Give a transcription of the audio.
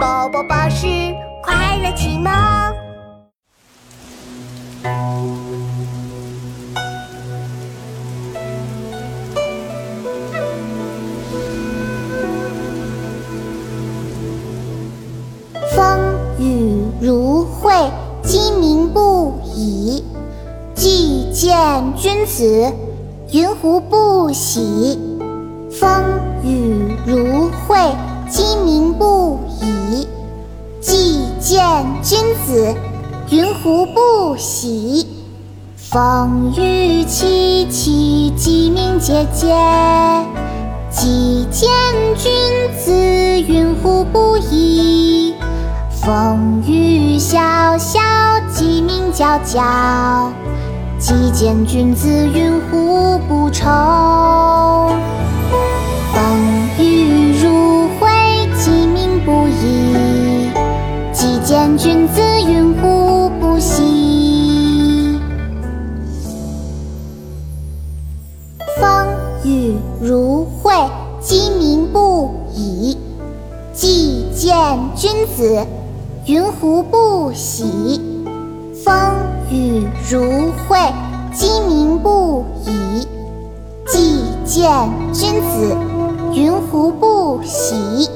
宝宝巴士快乐启蒙。风雨如晦，鸡鸣不已。既见君子，云胡不喜？风雨如见君子，云胡不喜？风雨凄凄，鸡鸣喈喈。既见君子，云胡不喜？风雨潇潇，鸡鸣啾啾。既见君子，云胡不愁？见君子，云胡不喜？风雨如晦，鸡鸣不已。既见君子，云胡不喜？风雨如晦，鸡鸣不已。既见君子，云胡不喜？